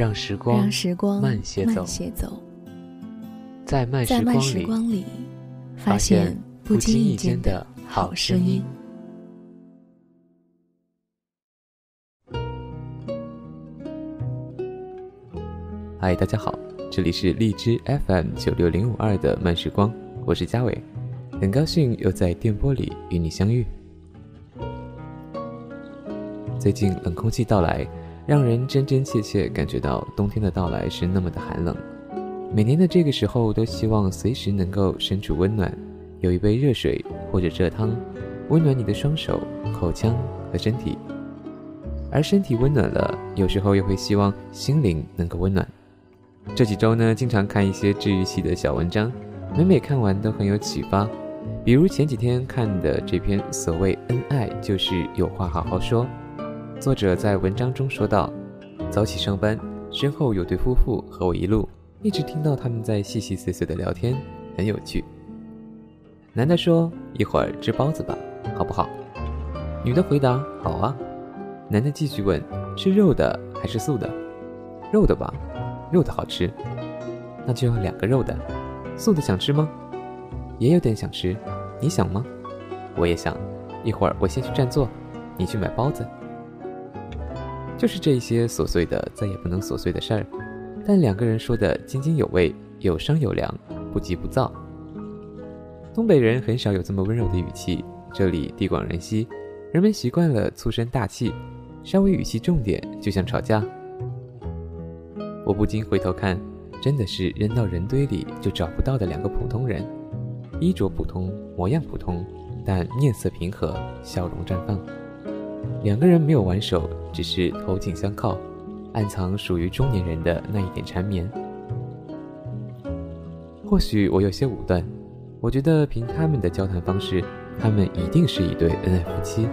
让时光，让时光慢些走，慢些走。在慢时光里，发现不经意间的好声音。嗨，大家好，这里是荔枝 FM 九六零五二的慢时光，我是嘉伟，很高兴又在电波里与你相遇。最近冷空气到来，让人真真切切感觉到冬天的到来是那么的寒冷。每年的这个时候，都希望随时能够身处温暖，有一杯热水或者热汤，温暖你的双手、口腔和身体。而身体温暖了，有时候又会希望心灵能够温暖。这几周呢，经常看一些治愈系的小文章，每每看完都很有启发。比如前几天看的这篇《所谓恩爱就是有话好好说》。作者在文章中说道：“早起上班，身后有对夫妇和我一路，一直听到他们在细细碎碎的聊天，很有趣。”男的说：“一会儿吃包子吧，好不好？”女的回答：“好啊。”男的继续问：“吃肉的还是素的？”“肉的吧，肉的好吃。”“那就要两个肉的，素的想吃吗？”“也有点想吃，你想吗？”“我也想。”“一会儿我先去占座，你去买包子。”就是这些琐碎的，再也不能琐碎的事儿，但两个人说的津津有味，有商有量，不急不躁。东北人很少有这么温柔的语气，这里地广人稀，人们习惯了粗声大气，稍微语气重点就像吵架。我不禁回头看，真的是扔到人堆里就找不到的两个普通人，衣着普通，模样普通，但面色平和，笑容绽放。两个人没有挽手，只是头颈相靠，暗藏属于中年人的那一点缠绵。或许我有些武断，我觉得凭他们的交谈方式，他们一定是一对恩爱夫妻。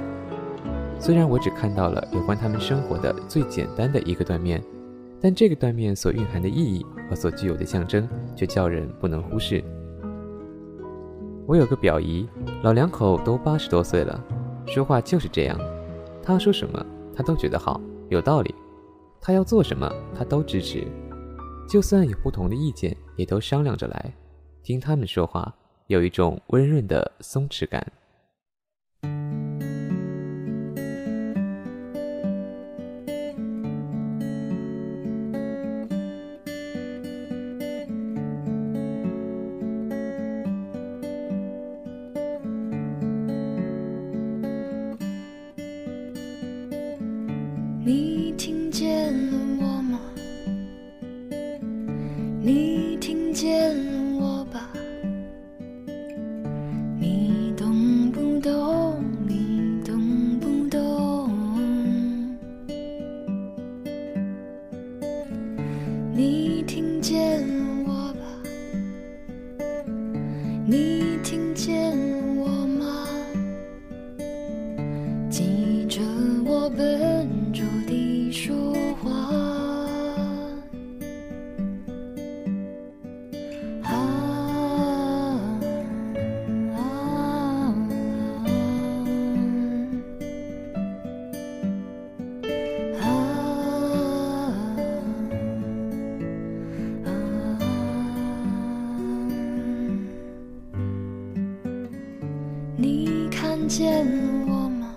虽然我只看到了有关他们生活的最简单的一个断面，但这个断面所蕴含的意义和所具有的象征，却叫人不能忽视。我有个表姨，老两口都八十多岁了，说话就是这样。他说什么，他都觉得好，有道理；他要做什么，他都支持。就算有不同的意见，也都商量着来。听他们说话，有一种温润的松弛感。见我吗？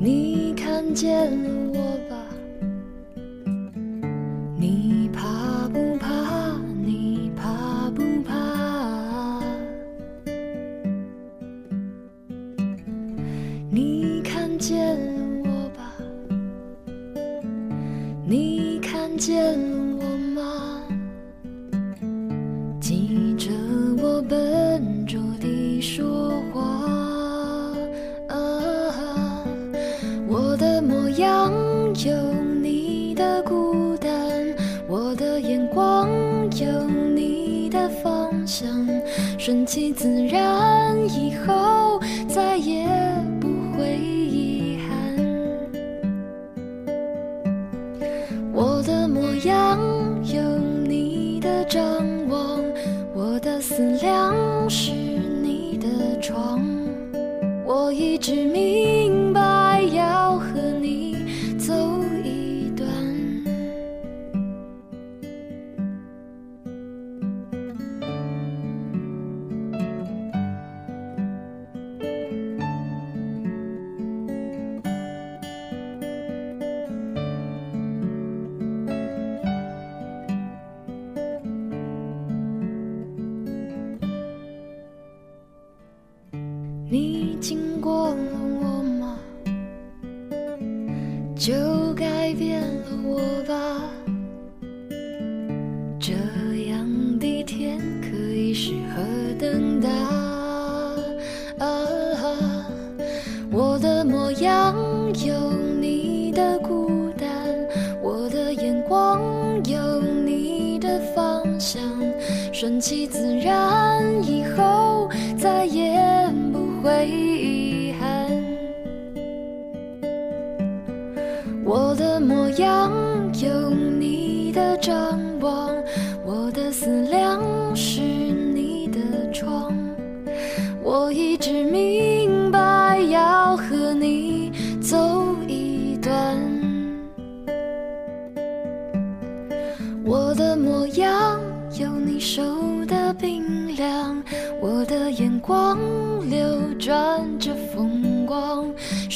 你看见我吧？你怕不怕？你怕不怕？你看见我吧？你看见。我吗？记着我笨拙地说。顺其自然，以后顺其自然，以后再也不会遗憾。我的模样有你的张望，我的思量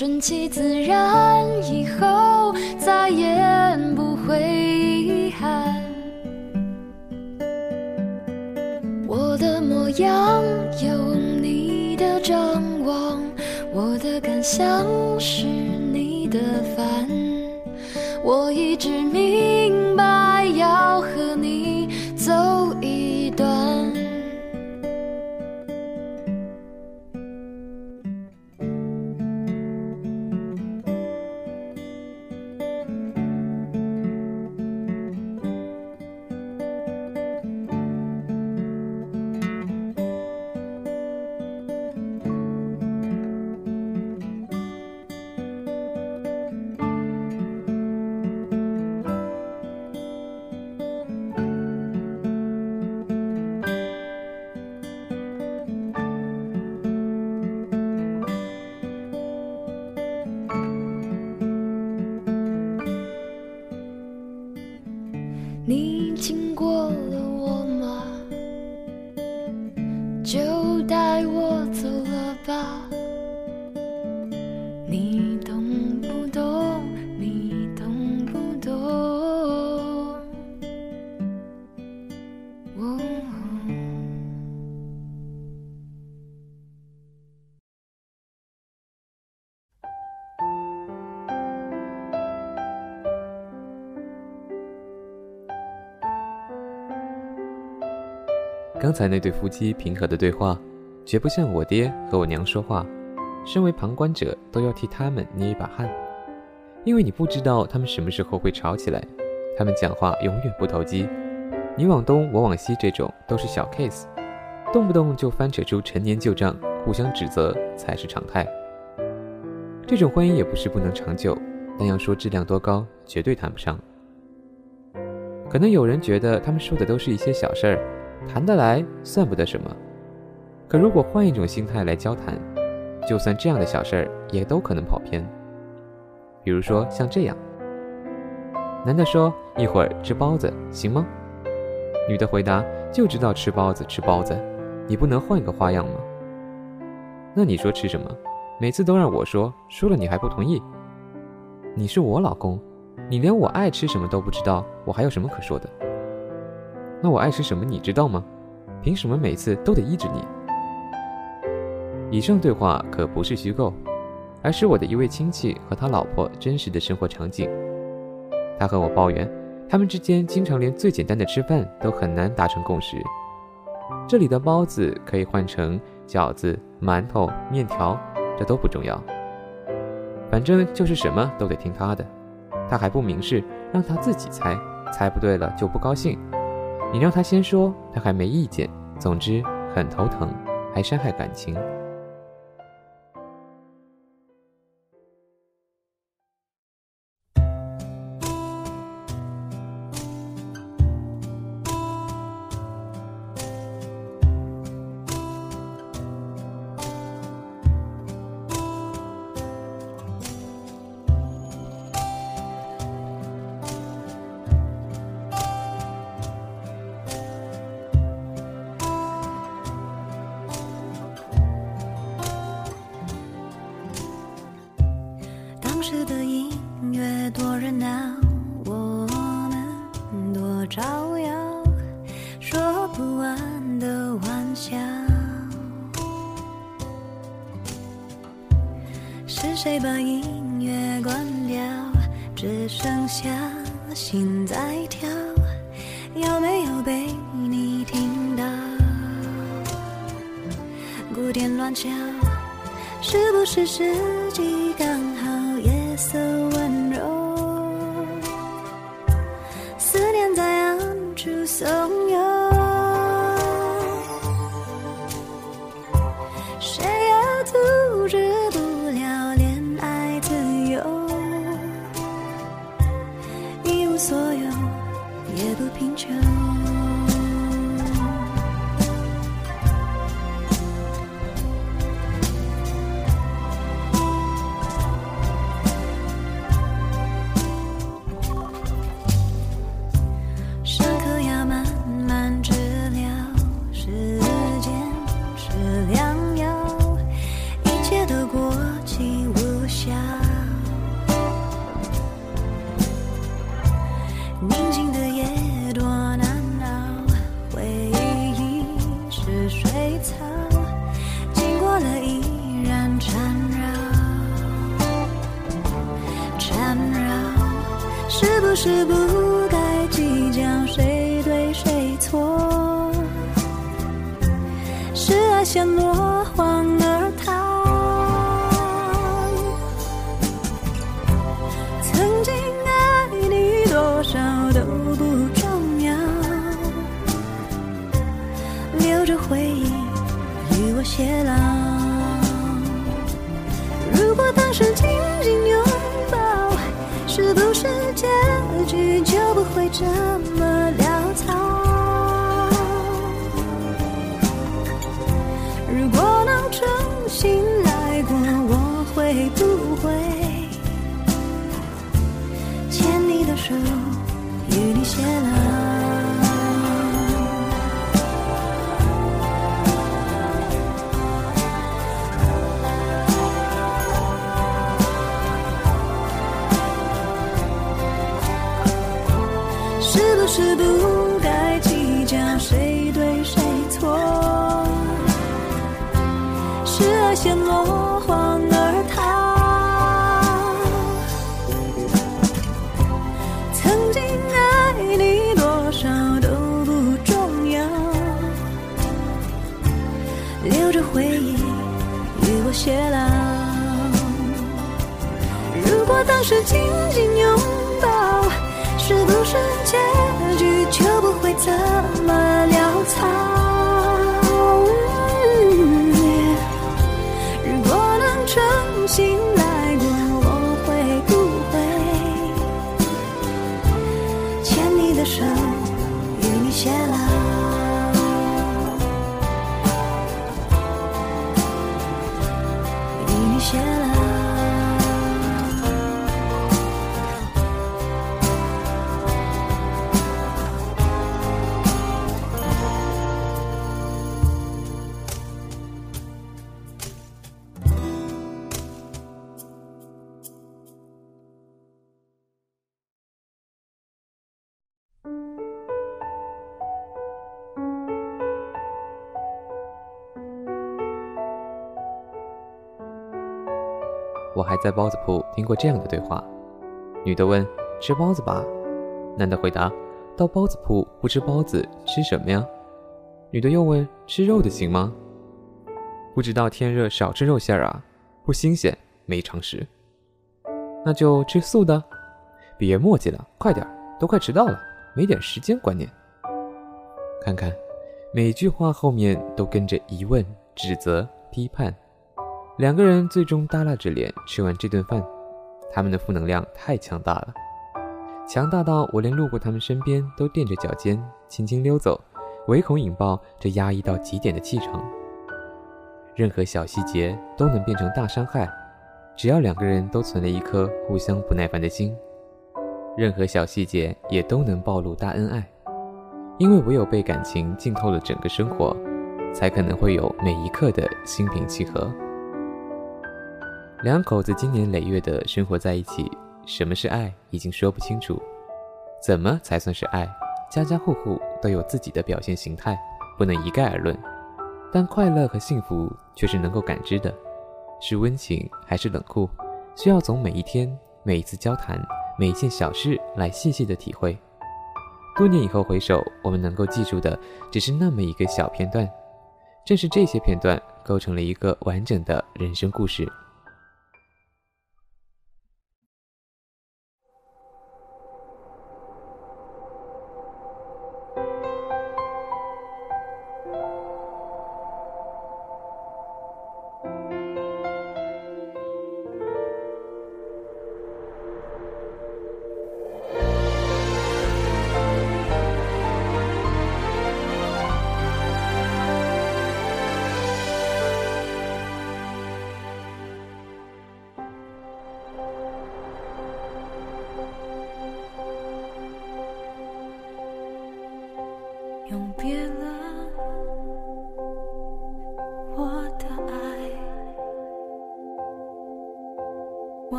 顺其自然，以后再也不会遗憾。我的模样有你的张望，我的感想是就带我走了吧。刚才那对夫妻平和的对话，绝不像我爹和我娘说话。身为旁观者，都要替他们捏一把汗，因为你不知道他们什么时候会吵起来。他们讲话永远不投机，你往东我往西，这种都是小 case，动不动就翻扯出陈年旧账，互相指责才是常态。这种婚姻也不是不能长久，但要说质量多高，绝对谈不上。可能有人觉得他们说的都是一些小事儿。谈得来算不得什么，可如果换一种心态来交谈，就算这样的小事儿也都可能跑偏。比如说像这样，男的说一会儿吃包子行吗？女的回答就知道吃包子吃包子，你不能换个花样吗？那你说吃什么？每次都让我说，说了你还不同意。你是我老公，你连我爱吃什么都不知道，我还有什么可说的？那我爱吃什么你知道吗？凭什么每次都得依着你？以上对话可不是虚构，而是我的一位亲戚和他老婆真实的生活场景。他和我抱怨，他们之间经常连最简单的吃饭都很难达成共识。这里的包子可以换成饺子、馒头、面条，这都不重要。反正就是什么都得听他的，他还不明示，让他自己猜，猜不对了就不高兴。你让他先说，他还没意见。总之，很头疼，还伤害感情。是不该计较谁对谁错，是爱先落荒而逃。曾经爱你多少都不重要，留着回忆与我偕老。手，与你偕老？我还在包子铺听过这样的对话：女的问：“吃包子吧？”男的回答：“到包子铺不吃包子吃什么呀？”女的又问：“吃肉的行吗？”不知道天热少吃肉馅儿啊，不新鲜，没常识。那就吃素的。别墨迹了，快点儿，都快迟到了，没点时间观念。看看，每句话后面都跟着疑问、指责、批判。两个人最终耷拉着脸吃完这顿饭，他们的负能量太强大了，强大到我连路过他们身边都垫着脚尖轻轻溜走，唯恐引爆这压抑到极点的气场。任何小细节都能变成大伤害，只要两个人都存了一颗互相不耐烦的心，任何小细节也都能暴露大恩爱，因为唯有被感情浸透了整个生活，才可能会有每一刻的心平气和。两口子经年累月的生活在一起，什么是爱已经说不清楚，怎么才算是爱？家家户户都有自己的表现形态，不能一概而论。但快乐和幸福却是能够感知的，是温情还是冷酷，需要从每一天、每一次交谈、每一件小事来细细的体会。多年以后回首，我们能够记住的只是那么一个小片段，正是这些片段构成了一个完整的人生故事。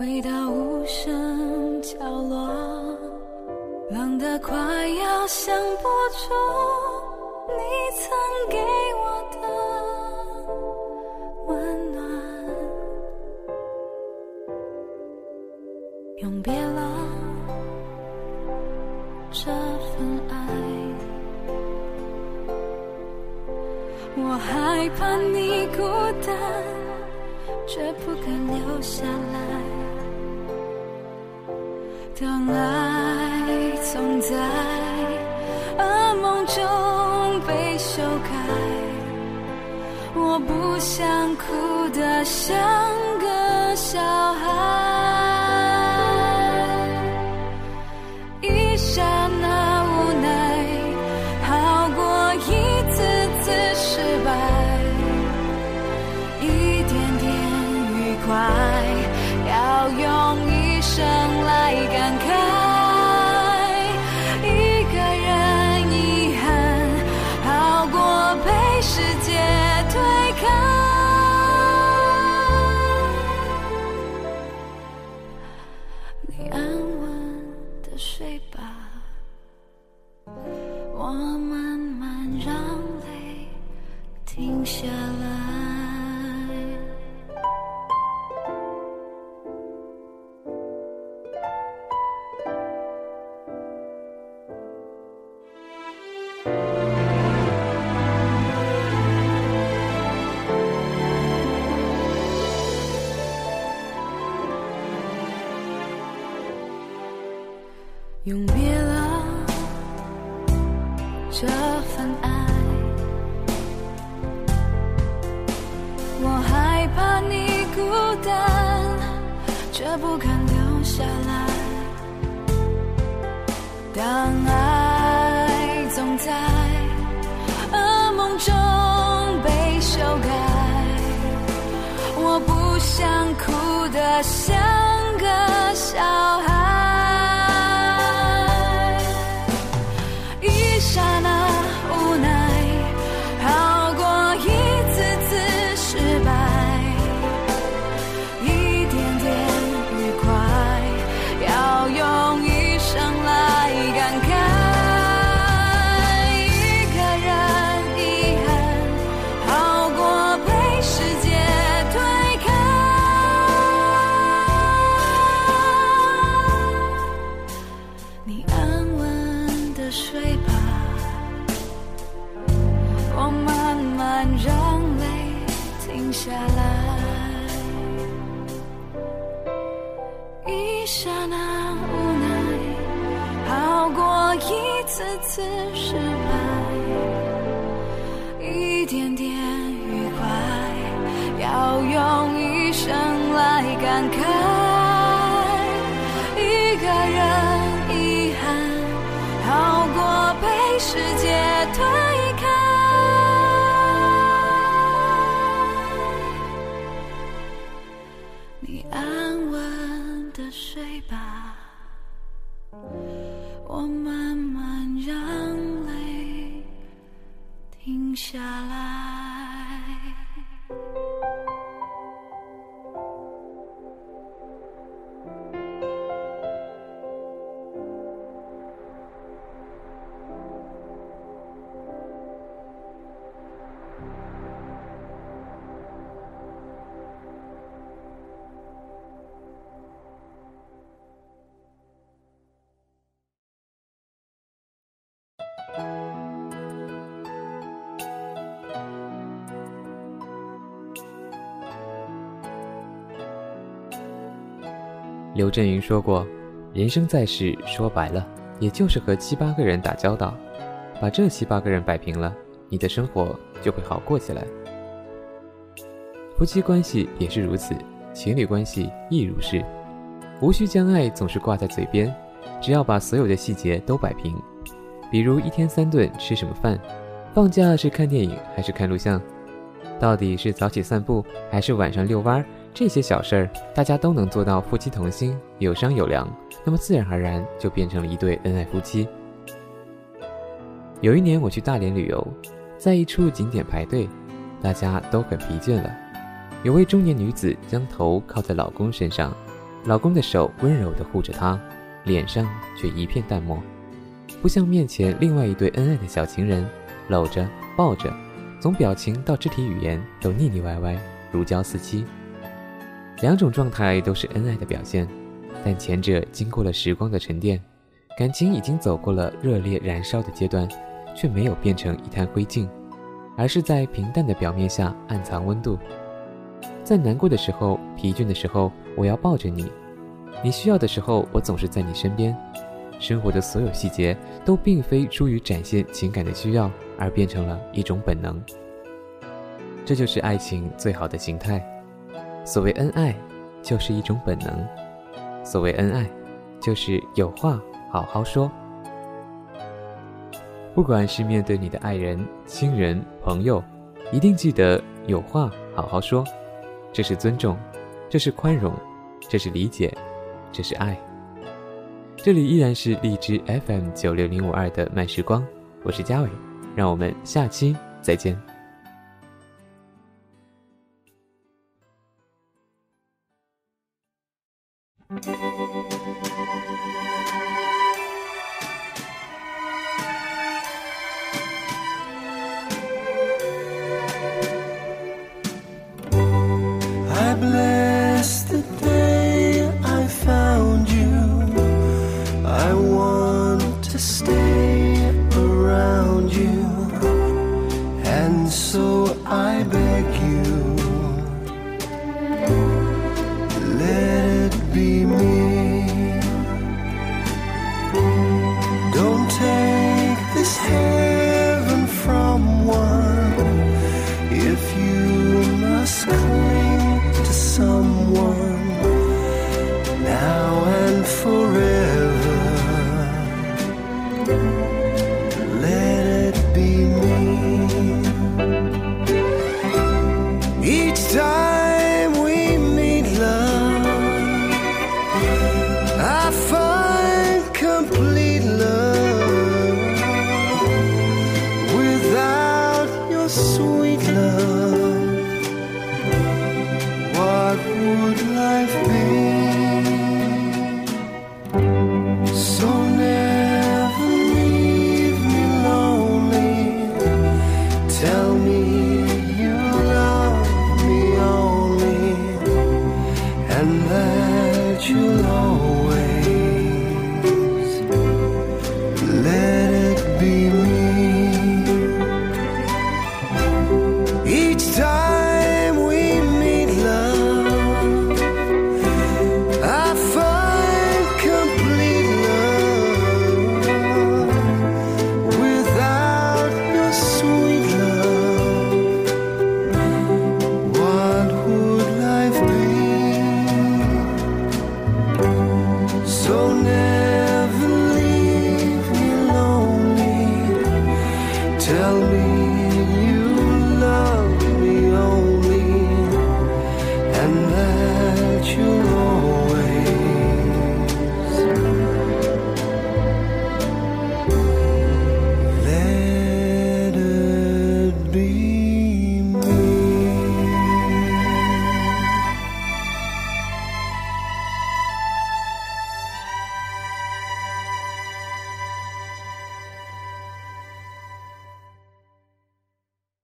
回到无声角落冷得快要想不出你曾给我的温暖永别了这份爱。我害怕你孤单却不敢留下来。爱总在噩梦中被修改，我不想哭得像。永别了这份爱我害怕你孤单却不敢留下来。当爱总在噩梦中被修改我不想哭得像次失败，一点点愉快，要用一生来感慨，刘震云说过：“人生在世，说白了，也就是和七八个人打交道，把这七八个人摆平了，你的生活就会好过起来。夫妻关系也是如此，情侣关系亦如是。无需将爱总是挂在嘴边，只要把所有的细节都摆平。比如一天三顿吃什么饭，放假是看电影还是看录像，到底是早起散步还是晚上遛弯儿。”这些小事儿，大家都能做到夫妻同心，有商有量，那么自然而然就变成了一对恩爱夫妻。有一年我去大连旅游，在一处景点排队，大家都很疲倦了。有位中年女子将头靠在老公身上，老公的手温柔地护着她，脸上却一片淡漠，不像面前另外一对恩爱的小情人，搂着抱着，从表情到肢体语言都腻腻歪歪，如胶似漆。两种状态都是恩爱的表现，但前者经过了时光的沉淀，感情已经走过了热烈燃烧的阶段，却没有变成一滩灰烬，而是在平淡的表面下暗藏温度。在难过的时候、疲倦的时候，我要抱着你；你需要的时候，我总是在你身边。生活的所有细节都并非出于展现情感的需要，而变成了一种本能。这就是爱情最好的形态。所谓恩爱，就是一种本能；所谓恩爱，就是有话好好说。不管是面对你的爱人、亲人、朋友，一定记得有话好好说。这是尊重，这是宽容，这是理解，这是爱。这里依然是荔枝 FM 九六零五二的慢时光，我是嘉伟，让我们下期再见。